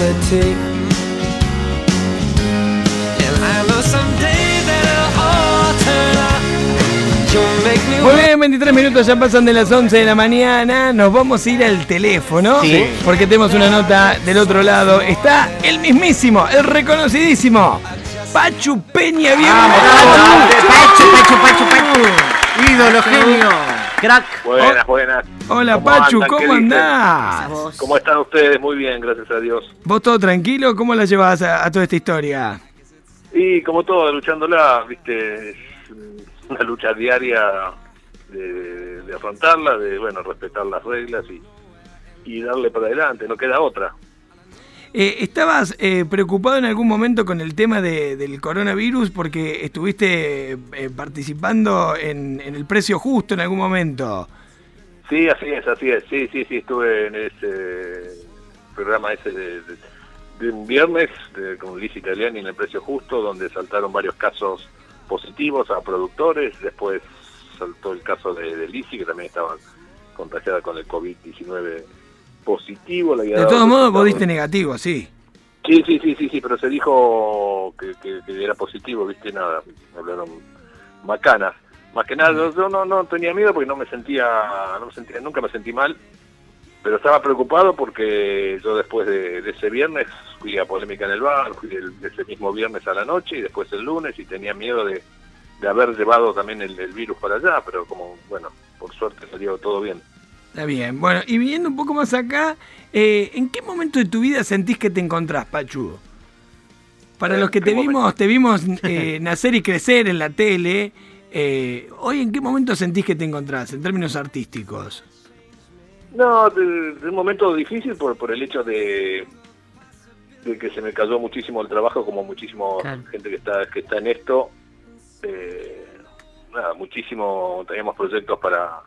reality. And I know someday that it'll all turn out. You'll make me Muy bien, 23 minutos ya pasan de las 11 de la mañana. Nos vamos a ir al teléfono. Sí. Porque tenemos una nota del otro lado. Está el mismísimo, el reconocidísimo. Pachu Peña, bienvenido. Pachu, Pachu, Pachu, Pachu. Ídolo, genio. Crack. Buenas, buenas. Hola ¿Cómo Pachu, ¿cómo andás? ¿Cómo están ustedes? Muy bien, gracias a Dios. ¿Vos todo tranquilo? ¿Cómo la llevas a, a toda esta historia? Y como todo, luchándola, viste, es una lucha diaria de, de afrontarla, de, bueno, respetar las reglas y, y darle para adelante, no queda otra. Eh, ¿Estabas eh, preocupado en algún momento con el tema de- del coronavirus porque estuviste eh, participando en, en el precio justo en algún momento? Sí, así es, así es. Sí, sí, sí, estuve en ese programa ese de, un viernes con Liz Italiani en el precio justo, donde saltaron varios casos positivos a productores. Después saltó el caso de, de Lizzy, que también estaba contagiada con el COVID-19 positivo. le había De dado todos modos, vos diste negativo, sí. Sí, sí, sí, sí, sí, pero se dijo que, que- que era positivo, viste, nada, hablaron macanas. Más que nada, yo no, no tenía miedo porque no me sentía, no me sentía, nunca me sentí mal, pero estaba preocupado porque yo después de, de ese viernes fui a polémica en el bar, fui el- ese mismo viernes a la noche y después el lunes y tenía miedo de, de haber llevado también el, el virus para allá, pero como, bueno, por suerte salió todo bien. Está bien. Bueno, y viniendo un poco más acá, eh, ¿en qué momento de tu vida sentís que te encontrás, Pachu? Para Eh, los que ¿qué te vimos, te vimos eh, nacer y crecer en la tele, eh, hoy en qué momento sentís que te encontrás, en términos artísticos? No, de, de un momento difícil por, por el hecho de, de que se me cayó muchísimo el trabajo, como muchísimo Claro. gente que está que está en esto. Eh, nada, muchísimo, teníamos proyectos para,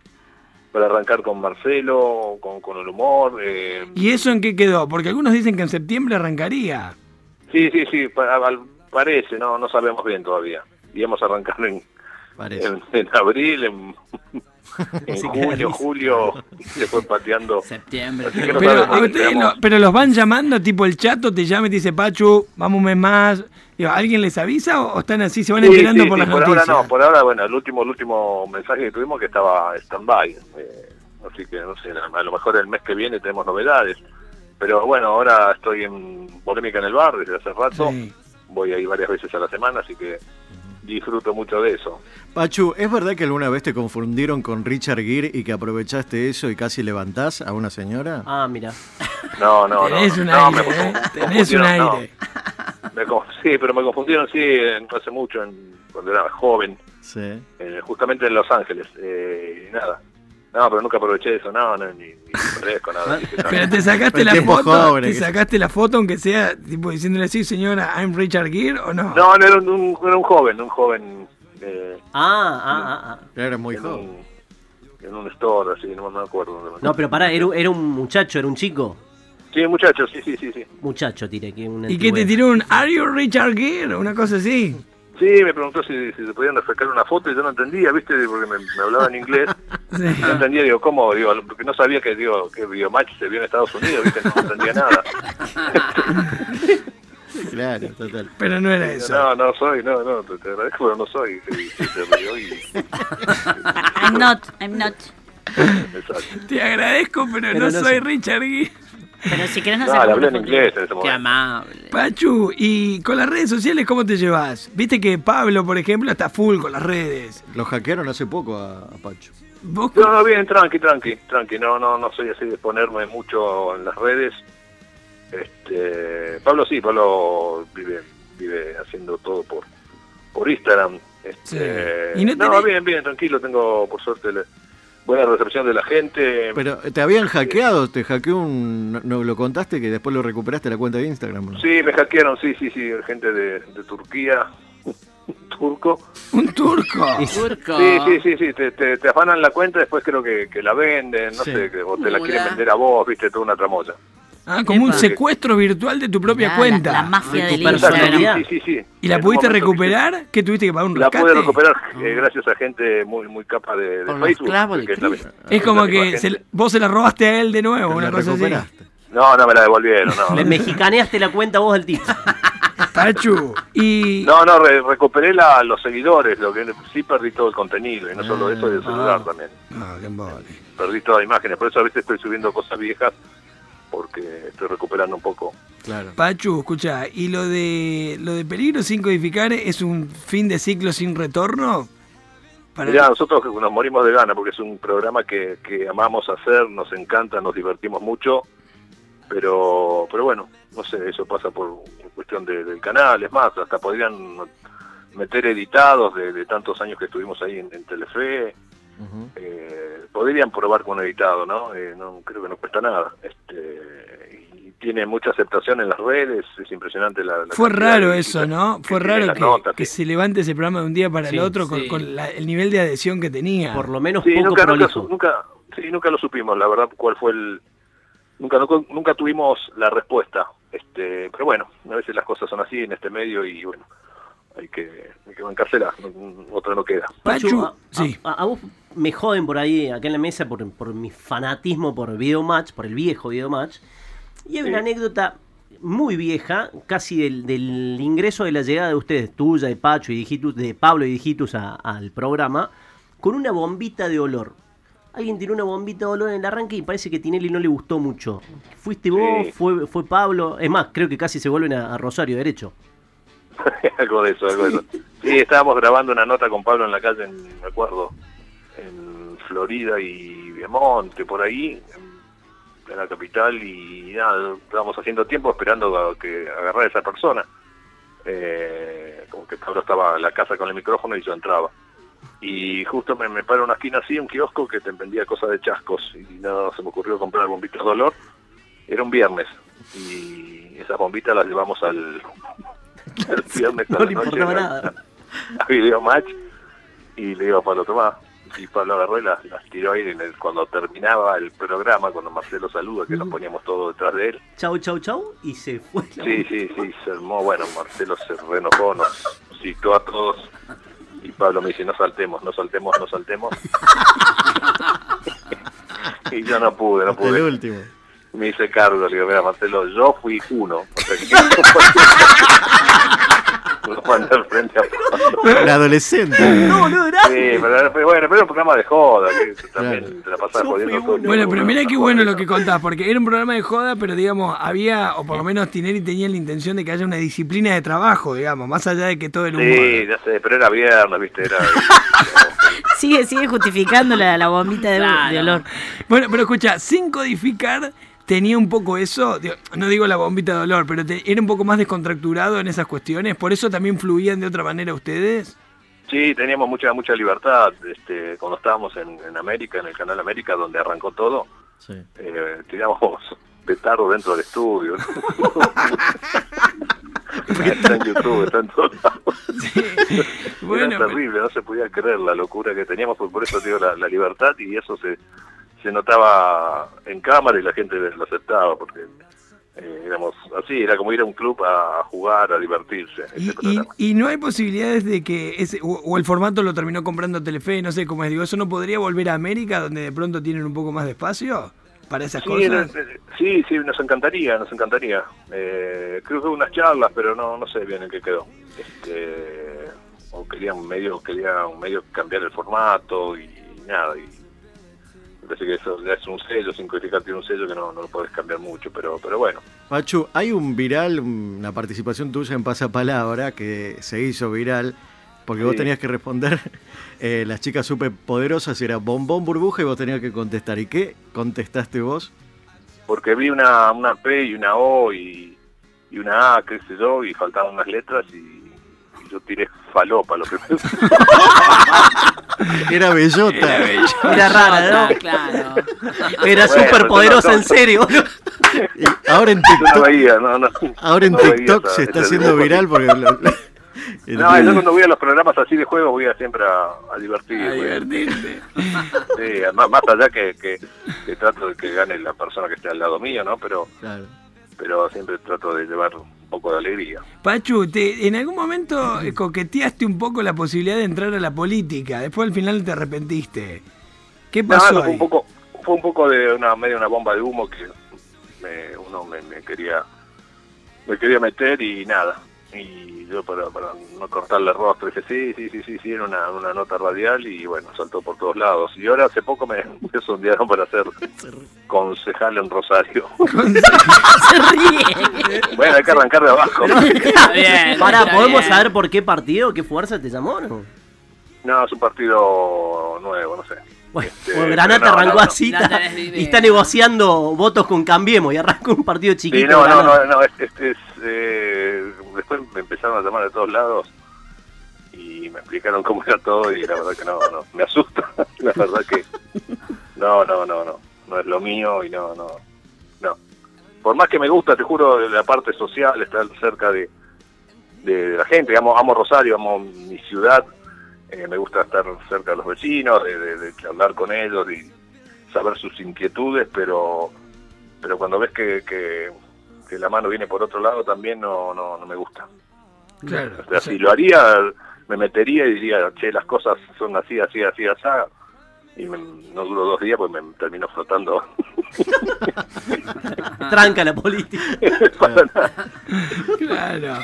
para arrancar con Marcelo, con, con el humor. eh, ¿Y eso en qué quedó? Porque algunos dicen que en septiembre arrancaría. Sí, sí, sí, pa- parece, no, no sabemos bien todavía. Íbamos a arrancar en, en, en abril, en, en junio, julio, se fue pateando. Septiembre. No Pero, ustedes los van llamando, tipo el chato te llama y te dice, Pachu, vamos un mes más. Digo, ¿Alguien les avisa o, están así, se van Sí, enterando sí, por sí, las por noticias? ahora no, por ahora, bueno, el último, el último mensaje que tuvimos que estaba stand-by. eh, así que, no sé, a lo mejor el mes que viene tenemos novedades. Pero bueno, ahora estoy en polémica en el bar desde hace rato. Sí. Voy ahí varias veces a la semana, así que disfruto mucho de eso. Pachu, ¿es verdad que alguna vez te confundieron con Richard Gere y que aprovechaste eso y casi levantás a una señora? Ah, mira. No, no, no. Tenés un no, aire, me ¿eh? confu- Tenés un no. aire. Me sí, pero me confundieron, sí, en- hace mucho, en- cuando era joven, Sí. eh, justamente en Los Ángeles. Eh, nada. No, pero nunca aproveché eso, no, no, ni, ni parezco nada. dije, no. Pero te sacaste la foto, joven, te que- sacaste la foto aunque sea tipo diciéndole así, señora, I'm Richard Gere o no? No, no, era un, un- era un joven, un joven eh, Ah, ah, ah, ah. Era muy en, joven. un, en un store, así, no me acuerdo. No, pero pará, era, era un muchacho, era un chico. Sí, muchachos, sí, sí, sí, sí. Muchacho, tiré que una ¿Y que te tiró un Are you Richard Gere? Una cosa así. Sí, me preguntó si, si se podían sacar una foto y yo no entendía, ¿viste? Porque me, me hablaba en inglés. Sí. No entendía, digo, ¿cómo? Digo, porque no sabía que, digo, que Biomatch se vio en Estados Unidos, ¿viste? No entendía nada. Claro, total. Pero no era eso. No, no soy, no, no, te, te agradezco, pero no soy. Se rió y... I'm not, I'm not. Exacto. Te agradezco, pero, Pero no, no soy sé. Richard Gere. Pero si querés no No, le hablé en inglés en ese Qué amable. Pachu, y con las redes sociales, ¿cómo te llevas? Viste que Pablo, por ejemplo, está full con las redes. Lo hackearon hace poco a, a Pachu. ¿Vos No, no, bien, tranqui, tranqui, tranqui. No, no, no soy así de ponerme mucho en las redes. Este, Pablo sí, Pablo vive, vive haciendo todo por, por Instagram. Este, Sí. ¿Y no no, tenés- bien, bien, tranquilo. Tengo por suerte buena recepción de la gente. Pero te habían hackeado, te hackeó un... No, no lo contaste que después lo recuperaste la cuenta de Instagram. ¿no? Sí, me hackearon, sí, sí, sí, gente de, de Turquía, turco. un turco? Turco. Sí, sí, sí, sí, te, te, te afanan la cuenta, después creo que, que la venden, no Sí. sé, o te la quieren vender a vos, viste, toda una tramoya. Ah, como un secuestro virtual de tu propia Ah, cuenta. La, la mafia De tu personalidad. Instagram. Sí, sí, sí. ¿Y la En pudiste momento recuperar? ¿Qué tuviste que pagar un La rescate? pude recuperar eh, gracias a gente muy muy capa de, Facebook. clavos de que es la- como la que se- vos se la robaste a él de nuevo, una la cosa así. No, no me la devolvieron, no. Le mexicaneaste la cuenta vos del tipo. Pachu, y... No, no, re- recuperé la, los seguidores, lo que sí perdí todo el contenido, y no solo eso, y el celular Ah. también. No, qué. Perdí todas las imágenes, por eso a veces estoy subiendo cosas viejas, porque estoy recuperando un poco. Claro. Pachu, escucha, ¿y lo de lo de peligro sin codificar es un fin de ciclo sin retorno? Para- Mirá, nosotros nos morimos de gana, porque es un programa que, que amamos hacer, nos encanta, nos divertimos mucho, pero pero bueno, no sé, eso pasa por cuestión de- del canal, es más, hasta podrían meter editados de, de tantos años que estuvimos ahí en, en Telefe, Eh, podrían probar con editado, ¿no? Eh, no creo que no cuesta nada. Este, y tiene mucha aceptación en las redes, es impresionante la, la Fue raro eso, ¿no? que Fue raro que, notas, que sí. se levante ese programa de un día para Sí, el otro con, sí. con la- el nivel de adhesión que tenía. Por lo menos Sí, poco nunca, nunca, prolijo. nunca, sí, nunca lo supimos, la verdad, cuál fue el... Nunca, nunca, nunca tuvimos la respuesta, este, pero bueno, a veces las cosas son así en este medio y bueno, hay que, hay que otra no queda. Pachu, a, a- sí. a- a vos me joden por ahí, acá en la mesa, por, por mi fanatismo por Videomatch, por el viejo Videomatch. Y hay una anécdota muy vieja, casi del, del ingreso de la llegada de ustedes, tuya, de Pacho y Digitus, de Pablo y Digitus al programa, con una bombita de olor. Alguien tiró una bombita de olor en el arranque y parece que a Tinelli no le gustó mucho. ¿Fuiste vos? Sí. Fue, ¿Fue Pablo? Es más, creo que casi se vuelven a, a Rosario derecho. algo de eso, algo de eso. Sí, estábamos grabando una nota con Pablo en la calle, me acuerdo, en Florida y Viamonte, por ahí, en, la capital, y nada, estábamos haciendo tiempo esperando a que agarrara a esa persona. Eh, como que Pablo estaba en la casa con el micrófono y yo entraba. Y justo me, me paro en una esquina así, un kiosco que te vendía cosas de chascos, y nada, se me ocurrió comprar bombitas de olor. Era un viernes, y esas bombitas las llevamos al, al viernes a No la noche a- nada. a Video Match y le digo a Pablo Tomás y Pablo agarró y las, las tiró ahí en el- cuando terminaba el programa, cuando Marcelo saluda, que nos poníamos todos detrás de él. Chau, chau, chau. Y se fue. la Sí, sí, sí, se armó, bueno, Marcelo se renojó, nos citó a todos y Pablo me dice, no saltemos, no saltemos, no saltemos. y yo no pude, no Hasta el pude. último. Me hice cargo, le digo, mira Marcelo, yo fui uno. O sea que- Lo mandé al frente a Pablo. El adolescente. No, no, era. Sí, pero, bueno, pero era un programa de joda, que también Claro. te la pasaba Yo jodiendo fui todo el uno. Bueno, pero mira una qué bueno lo que contás, porque era un programa de joda, pero digamos, había, o por lo menos Tinelli tenía la intención de que haya una disciplina de trabajo, digamos, más allá de que todo el humor. Sí, ya sé, pero era viernes, viste, era... Sigue, sigue justificando la, la bombita de, Claro. de olor. Bueno, pero escucha, sin codificar tenía un poco eso, no digo la bombita de dolor, pero te- era un poco más descontracturado en esas cuestiones, por eso también fluían de otra manera ustedes. Sí, teníamos mucha mucha libertad este, cuando estábamos en, en América, en el canal América, donde arrancó todo. Sí. Eh, tirábamos petardo dentro del estudio. está en YouTube, está en todos lados. Bueno, Era terrible, no se podía creer la locura que teníamos, por, por eso digo la, la libertad y eso se, se notaba en cámara y la gente lo aceptaba, porque eh, éramos así, era como ir a un club a, jugar, a divertirse. Y, no hay posibilidades de que ese, o, o el formato lo terminó comprando Telefe, no sé cómo es, digo, ¿eso no podría volver a América donde de pronto tienen un poco más de espacio para esas Sí, cosas? eh, sí, sí, nos encantaría, nos encantaría. Eh, creo que hubo unas charlas, pero no, no sé bien en qué quedó. Este, o querían medio, querían medio cambiar el formato y, nada. Y parece que eso es un sello, tiene un sello que no, no lo puedes cambiar mucho, pero, pero bueno. Pachu, hay un viral, una participación tuya en Pasapalabra que se hizo viral porque vos tenías que responder eh, las chicas superpoderosas era bombón burbuja y vos tenías que contestar. ¿Y qué contestaste vos? Porque vi una, una P y una O y, y una A, qué sé yo, y faltaban unas letras y, y yo tiré falopa lo primero. Era bellota. Era rara, ¿no? Claro. Era Bueno, súper poderosa, no, no. en serio. Y ahora en TikTok, veía, no, no. ahora en no veía TikTok esa- se está haciendo viral porque... lo- No, yo cuando voy a los programas así de juego voy a siempre a, a divertir. A voy a- divertirte. Sí, más, más allá que, que, que trato de que gane la persona que esté al lado mío, ¿no? Pero, Claro. pero siempre trato de llevar poco de alegría. Pachu, te, en algún momento coqueteaste un poco la posibilidad de entrar a la política, después al final te arrepentiste. ¿Qué pasó no, fue ahí? un poco, fue un poco de una medio una bomba de humo que me- uno me, me quería me quería meter y nada. Y yo para, para no cortarle el rostro dije, sí, sí, sí, sí, sí, era una, una nota radial y bueno, saltó por todos lados. Y ahora hace poco me, me sondearon para ser concejal en Rosario. Se ríe. bueno, hay que arrancar de abajo. Bien. Para, ¿podemos bien. saber por qué partido, qué fuerza te llamó? No? No, es un partido nuevo, no sé. Bueno, Este, Granata no, arrancó no, no. así No está- y está negociando votos con Cambiemos y arrancó un partido chiquito. Sí, no, no, no, no, es, es- es, eh, me empezaron a llamar de todos lados y me explicaron cómo era todo y la verdad que no, no, me asusta, la verdad que no, no, no, no, no es lo mío y no, no, no. Por más que me gusta, te juro, la parte social, estar cerca de, de la gente, amo, amo Rosario, amo mi ciudad, eh, me gusta estar cerca de los vecinos, de, de, de hablar con ellos y saber sus inquietudes, pero pero cuando ves que, que, que la mano viene por otro lado también no, no, no me gusta. Claro. O sea, si lo haría, me metería y diría, che, las cosas son así, así, así, así. Y me- no duró dos días, pues me terminó flotando. Tranca la política. Para nada. Claro.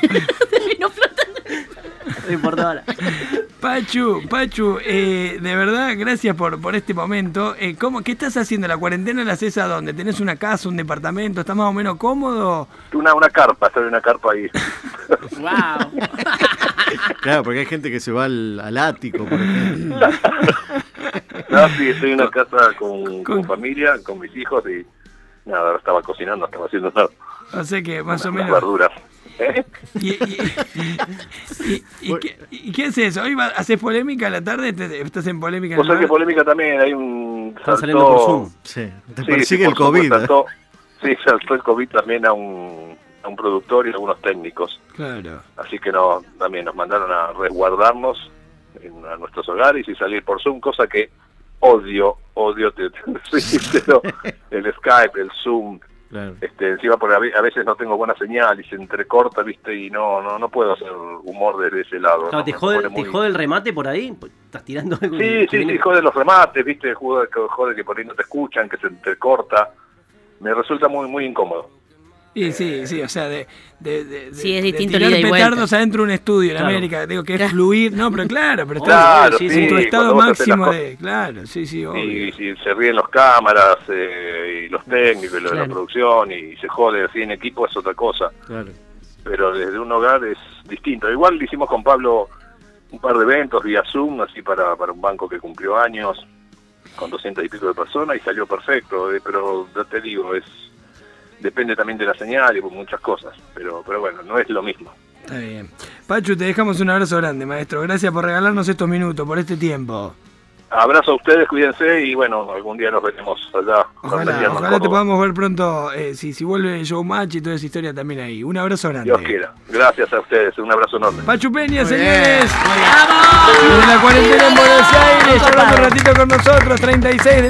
No importa ahora. Pachu, Pachu, eh, de verdad, gracias por, por este momento. Eh, ¿cómo, ¿Qué estás haciendo? ¿La cuarentena la haces a dónde? ¿Tenés una casa, un departamento? ¿Estás más o menos cómodo? una, una carpa, estoy en una carpa ahí. Wow. Claro, porque hay gente que se va al, al ático, por ejemplo. No, sí, estoy en una casa con, Con- con familia, con mis hijos y nada, ahora estaba cocinando, estaba haciendo nada, O sea que más o menos... verduras. ¿Eh? ¿Y, y, y- y qué, y qué haces? ¿Hoy va- haces polémica a la tarde? ¿Te- ¿Estás en polémica? en Vos sabés que polémica también, hay un... Están saliendo por saltó- Zoom. Sí, te Sí, persigue sí, el COVID. ¿eh? saltó- sí, saltó el COVID también a un, a un productor y a algunos técnicos. Claro. Así que no, también nos mandaron a resguardarnos en, a nuestros hogares y salir por Zoom, cosa que odio, odio te, te el Skype, el Zoom, Claro. este, encima porque a ve- a veces no tengo buena señal y se entrecorta, viste, y no, no, no puedo hacer humor desde ese lado. Claro, ¿no? ¿te, jode, te muy- jode el remate por ahí? Pues, ¿Estás tirando algo? Sí, sí, sí, jode los remates, viste, jode, jode que por ahí no te escuchan, que se entrecorta. Me resulta muy, muy incómodo. Y sí, sí, o sea, de, de, de, Sí, es de tirar y petardos adentro de un estudio en Claro. América, digo que es fluir, no, pero claro, pero estás Claro, sí, sí, en tu estado máximo de, claro, sí, sí, obvio. Y, si se ríen los cámaras eh, y los técnicos y lo de la producción y se jode así en equipo es otra cosa. Claro. Pero desde un hogar es distinto. Igual lo hicimos con Pablo un par de eventos vía Zoom, así para, para un banco que cumplió años, con 200 y pico de personas y salió perfecto. eh, pero ya te digo, es depende también de la señal y por muchas cosas. Pero, pero bueno, no es lo mismo. Está bien. Pachu, te dejamos un abrazo grande, maestro. Gracias por regalarnos estos minutos, por este tiempo. Abrazo a ustedes, cuídense y bueno, algún día nos veremos allá. Ojalá, ojalá te podamos ver pronto, eh, si, si vuelve el showmatch y toda esa historia también ahí. Un abrazo grande. Dios quiera. Gracias a ustedes, un abrazo enorme. Pachu Peña, Muy señores. bien. Desde la cuarentena en Buenos Aires, hablando un ratito con nosotros, 36 de la